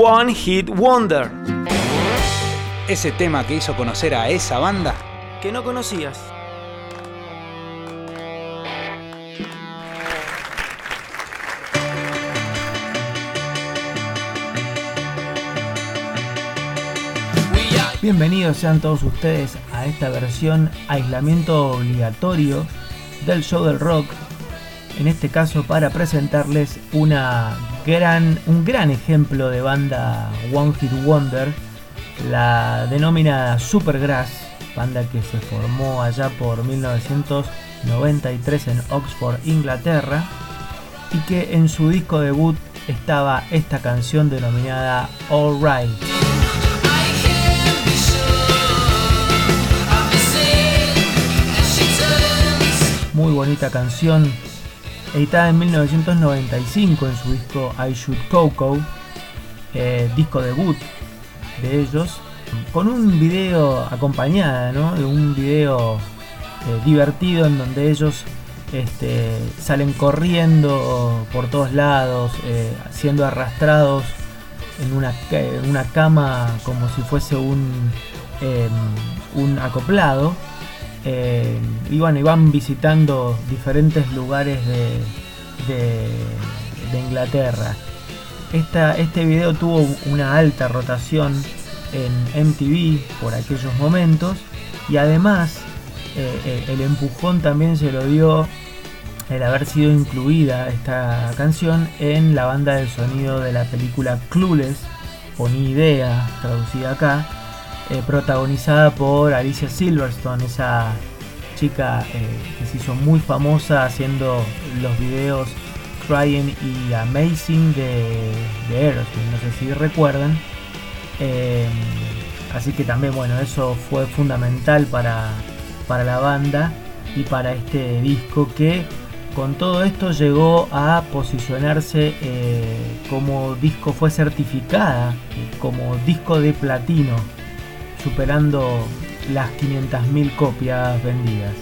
One Hit Wonder. Ese tema que hizo conocer a esa banda que no conocías. Bienvenidos sean todos ustedes a esta versión aislamiento obligatorio del show del rock. En este caso para presentarles una gran, un gran ejemplo de banda One Hit Wonder, la denominada Supergrass, banda que se formó allá por 1993 en Oxford, Inglaterra, y que en su disco debut estaba esta canción denominada All Right. muy bonita canción, editada en 1995 en su disco I Shoot Coco, eh, disco debut de ellos, con un video acompañado, de un video eh, divertido en donde ellos este, salen corriendo por todos lados, eh, siendo arrastrados en una, cama como si fuese un, em, un acoplado eh, y bueno, iban visitando diferentes lugares de, Inglaterra. este video tuvo una alta rotación en MTV por aquellos momentos y además eh, eh, el empujón también se lo dio el haber sido incluida esta canción en la banda de sonido de la película Clueless o Ni Idea, traducida acá, eh, protagonizada por Alicia Silverstone, esa chica eh, que se hizo muy famosa haciendo los videos Crying y Amazing de, de Aerosmith, no sé si recuerdan. Eh, así que también, bueno, eso fue fundamental para, para la banda y para este disco que con todo esto llegó a posicionarse como disco, fue certificada como disco de platino superando las 500.000 copias vendidas.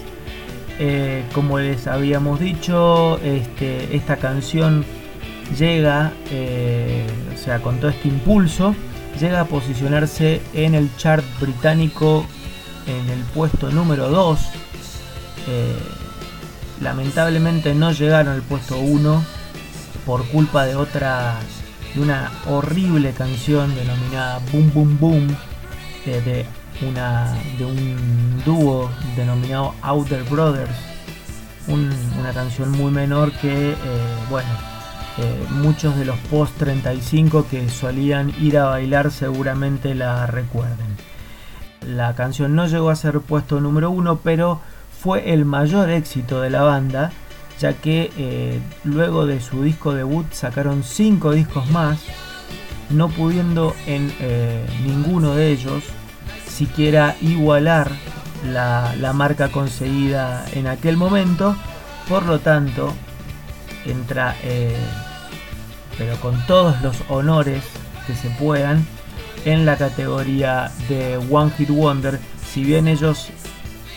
Eh, como les habíamos dicho, este, esta canción llega, eh, o sea, con todo este impulso, llega a posicionarse en el chart británico en el puesto número 2. Eh, lamentablemente no llegaron al puesto 1 por culpa de otra, de una horrible canción denominada Boom Boom Boom de, una, de un dúo denominado Outer Brothers, una canción muy menor que, eh, bueno, eh, muchos de los post 35 que solían ir a bailar seguramente la recuerden. La canción no llegó a ser puesto número uno, pero fue el mayor éxito de la banda, ya que eh, luego de su disco debut sacaron cinco discos más, no pudiendo en ninguno de ellos siquiera igualar la, marca conseguida en aquel momento. Por lo tanto, entra, eh, pero con todos los honores que se puedan, en la categoría de One Hit Wonder. Si bien ellos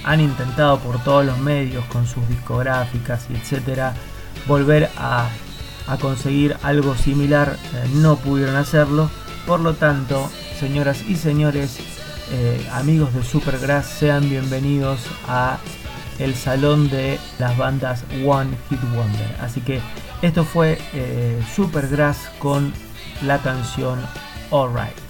han intentado por todos los medios, con sus discográficas y etcétera, volver a, conseguir algo similar, eh, no pudieron hacerlo. Por lo tanto, señoras y señores, eh, amigos de Supergrass, sean bienvenidos a el salón de las bandas One Hit Wonder. Así que esto fue eh, Supergrass con la canción Alright.